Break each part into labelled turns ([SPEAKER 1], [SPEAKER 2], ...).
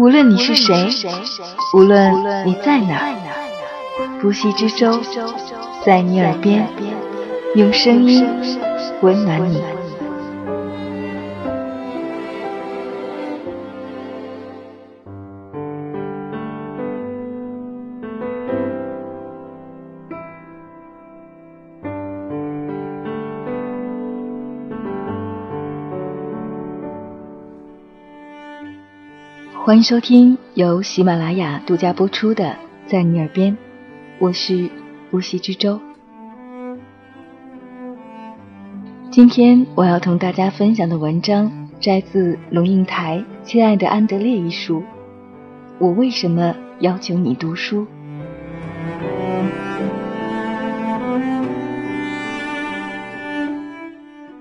[SPEAKER 1] 无论你是谁，无论你在哪，不息之舟在你耳边，用声音温暖你。欢迎收听由喜马拉雅独家播出的《在你耳边》，我是无锡之舟。今天我要同大家分享的文章摘自龙应台《亲爱的安德烈》一书。我为什么要求你读书？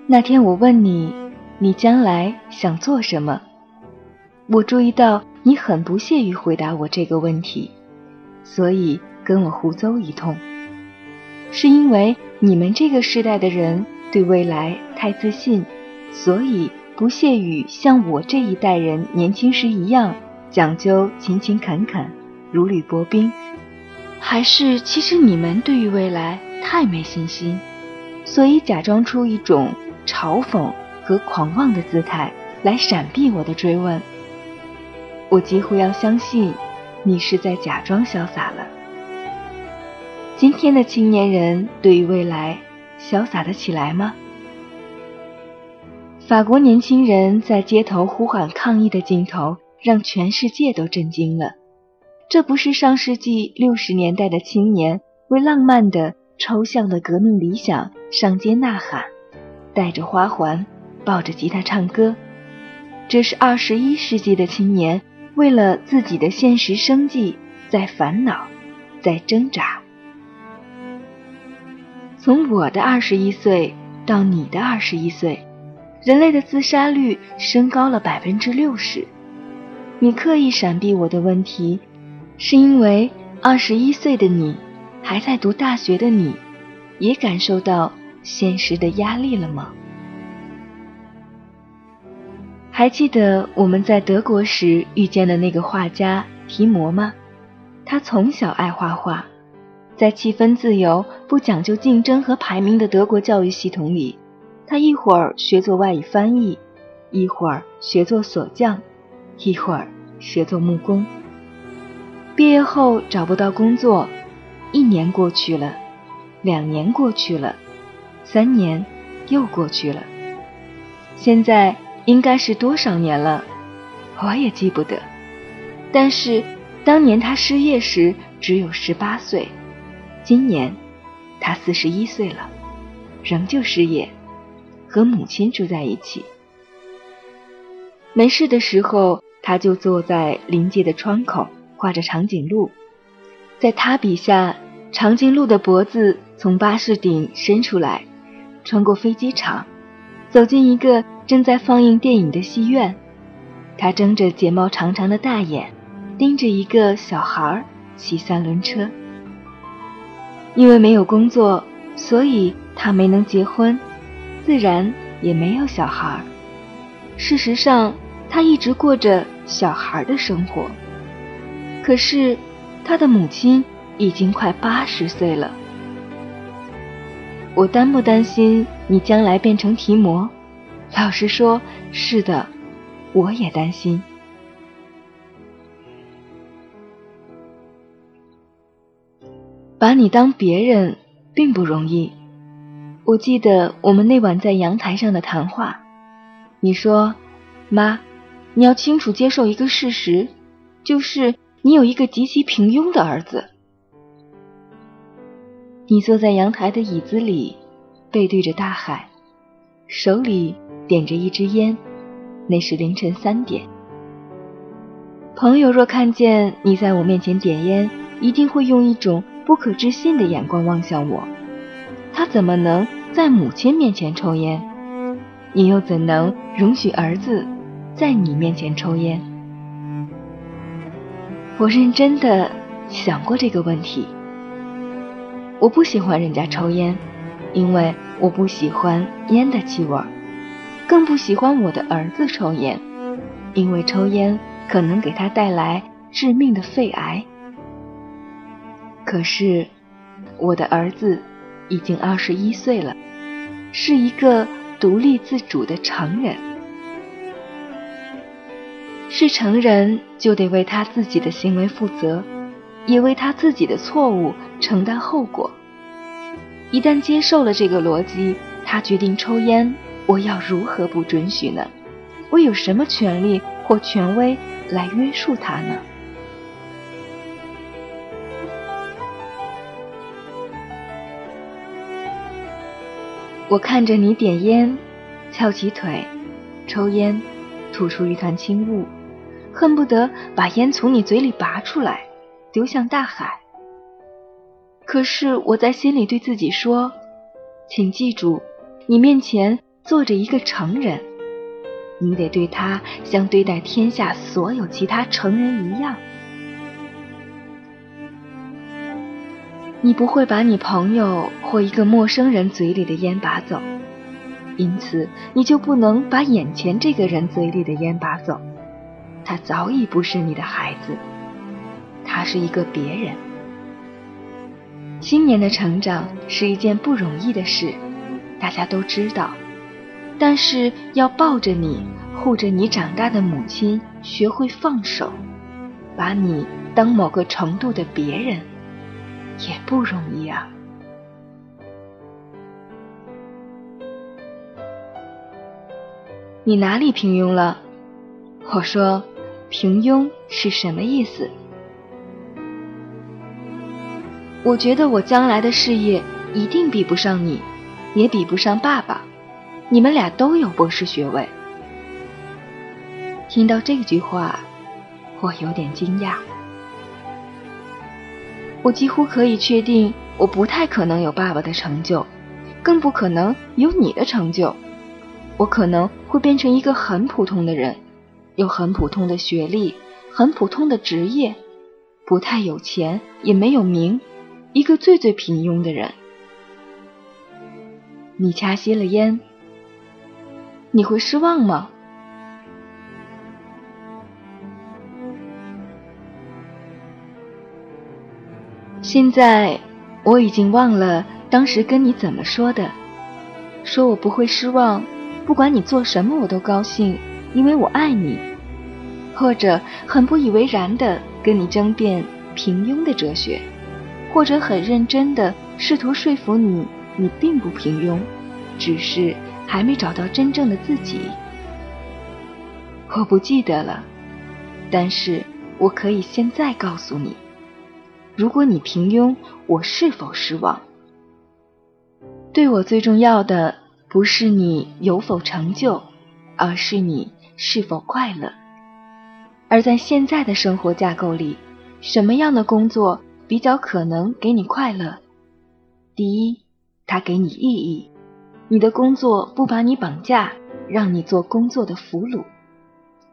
[SPEAKER 1] 那天我问你，你将来想做什么？我注意到你很不屑于回答我这个问题，所以跟我胡诌一通。是因为你们这个时代的人对未来太自信，所以不屑于像我这一代人年轻时一样讲究勤勤恳恳、如履薄冰？还是其实你们对于未来太没信心，所以假装出一种嘲讽和狂妄的姿态来闪避我的追问？我几乎要相信，你是在假装潇洒了。今天的青年人对于未来潇洒得起来吗？法国年轻人在街头呼喊抗议的镜头，让全世界都震惊了。这不是上世纪六十年代的青年为浪漫的、抽象的革命理想上街呐喊，带着花环，抱着吉他唱歌。这是二十一世纪的青年。为了自己的现实生计，在烦恼，在挣扎。从我的二十一岁到你的二十一岁，人类的自杀率升高了百分之六十。你刻意闪避我的问题，是因为二十一岁的你，还在读大学的你，也感受到现实的压力了吗？还记得我们在德国时遇见的那个画家提摩吗？他从小爱画画，在气氛自由、不讲究竞争和排名的德国教育系统里，他一会儿学做外语翻译，一会儿学做锁匠，一会儿学做木工。毕业后找不到工作，一年过去了，两年过去了，三年又过去了，现在。应该是多少年了，我也记不得。但是当年他失业时只有十八岁，今年他四十一岁了，仍旧失业，和母亲住在一起。没事的时候，他就坐在临街的窗口画着长颈鹿。在他笔下，长颈鹿的脖子从巴士顶伸出来，穿过飞机场，走进一个。正在放映电影的戏院，他睁着睫毛长长的大眼，盯着一个小孩骑三轮车。因为没有工作，所以他没能结婚，自然也没有小孩。事实上，他一直过着小孩的生活。可是，他的母亲已经快八十岁了。我担不担心你将来变成提摩？老实说，是的，我也担心。把你当别人并不容易。我记得我们那晚在阳台上的谈话，你说：“妈，你要清楚接受一个事实，就是你有一个极其平庸的儿子。”你坐在阳台的椅子里，背对着大海，手里。点着一支烟，那是凌晨三点。朋友若看见你在我面前点烟，一定会用一种不可置信的眼光望向我。他怎么能在母亲面前抽烟？你又怎能容许儿子在你面前抽烟？我认真的想过这个问题。我不喜欢人家抽烟，因为我不喜欢烟的气味儿。更不喜欢我的儿子抽烟，因为抽烟可能给他带来致命的肺癌。可是，我的儿子已经二十一岁了，是一个独立自主的成人。是成人就得为他自己的行为负责，也为他自己的错误承担后果。一旦接受了这个逻辑，他决定抽烟，我要如何不准许呢？我有什么权利或权威来约束他呢？我看着你点烟，翘起腿，抽烟，吐出一团轻雾，恨不得把烟从你嘴里拔出来，丢向大海。可是我在心里对自己说：“请记住，你面前坐着一个成人，你得对他像对待天下所有其他成人一样。”你不会把你朋友或一个陌生人嘴里的烟拔走，因此你就不能把眼前这个人嘴里的烟拔走。他早已不是你的孩子，他是一个别人。青年的成长是一件不容易的事，大家都知道。但是要抱着你、护着你长大的母亲学会放手，把你当某个程度的别人。也不容易啊！你哪里平庸了？我说，平庸是什么意思？我觉得我将来的事业一定比不上你，也比不上爸爸。你们俩都有博士学位。听到这句话，我有点惊讶。我几乎可以确定，我不太可能有爸爸的成就，更不可能有你的成就。我可能会变成一个很普通的人，有很普通的学历，很普通的职业，不太有钱，也没有名，一个最最平庸的人。你掐熄了烟，你会失望吗？现在我已经忘了当时跟你怎么说的，说我不会失望，不管你做什么我都高兴，因为我爱你，或者很不以为然的跟你争辩平庸的哲学，或者很认真的试图说服你，你并不平庸，只是还没找到真正的自己。我不记得了，但是我可以现在告诉你。如果你平庸，我是否失望？对我最重要的不是你有否成就，而是你是否快乐。而在现在的生活架构里，什么样的工作比较可能给你快乐？第一，它给你意义，你的工作不把你绑架，让你做工作的俘虏；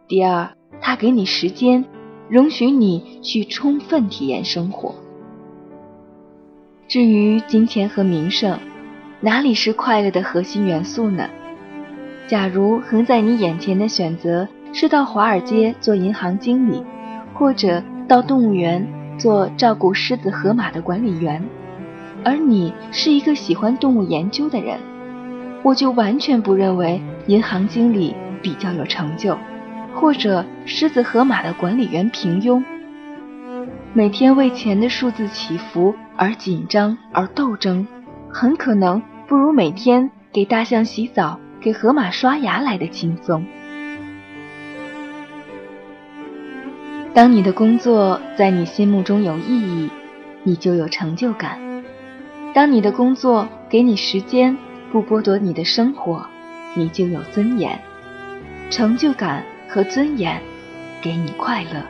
[SPEAKER 1] 第二，他给你时间。容许你去充分体验生活。至于金钱和名声，哪里是快乐的核心元素呢？假如横在你眼前的选择是到华尔街做银行经理，或者到动物园做照顾狮子、河马的管理员，而你是一个喜欢动物研究的人，我就完全不认为银行经理比较有成就。或者狮子河马的管理员平庸，每天为钱的数字起伏而紧张而斗争，很可能不如每天给大象洗澡、给河马刷牙来的轻松。当你的工作在你心目中有意义，你就有成就感；当你的工作给你时间，不剥夺你的生活，你就有尊严、成就感。和尊严，给你快乐。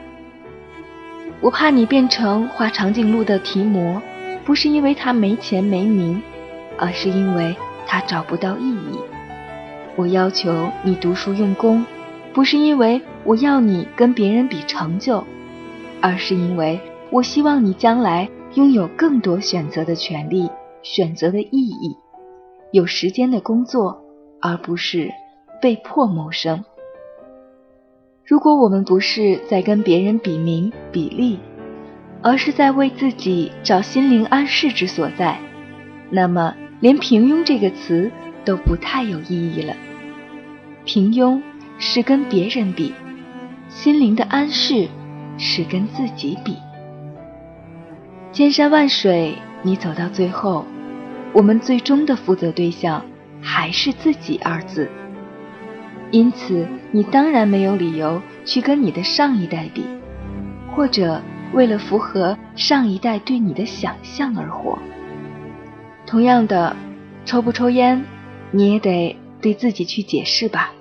[SPEAKER 1] 我怕你变成画长颈鹿的提摩，不是因为他没钱没名，而是因为他找不到意义。我要求你读书用功，不是因为我要你跟别人比成就，而是因为我希望你将来拥有更多选择的权利、选择的意义，有时间的工作，而不是被迫谋生。如果我们不是在跟别人比名比利，而是在为自己找心灵安适之所在，那么连平庸这个词都不太有意义了。平庸是跟别人比，心灵的安适是跟自己比。千山万水，你走到最后，我们最终的负责对象还是自己二字。因此，你当然没有理由去跟你的上一代比，或者为了符合上一代对你的想象而活。同样的，抽不抽烟，你也得对自己去解释吧。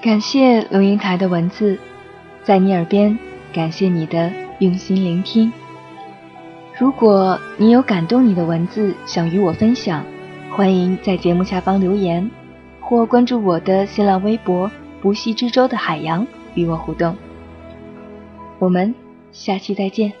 [SPEAKER 1] 感谢龙应台的文字，在你耳边，感谢你的用心聆听。如果你有感动你的文字想与我分享，欢迎在节目下方留言，或关注我的新浪微博“不系之舟的海洋”与我互动。我们下期再见。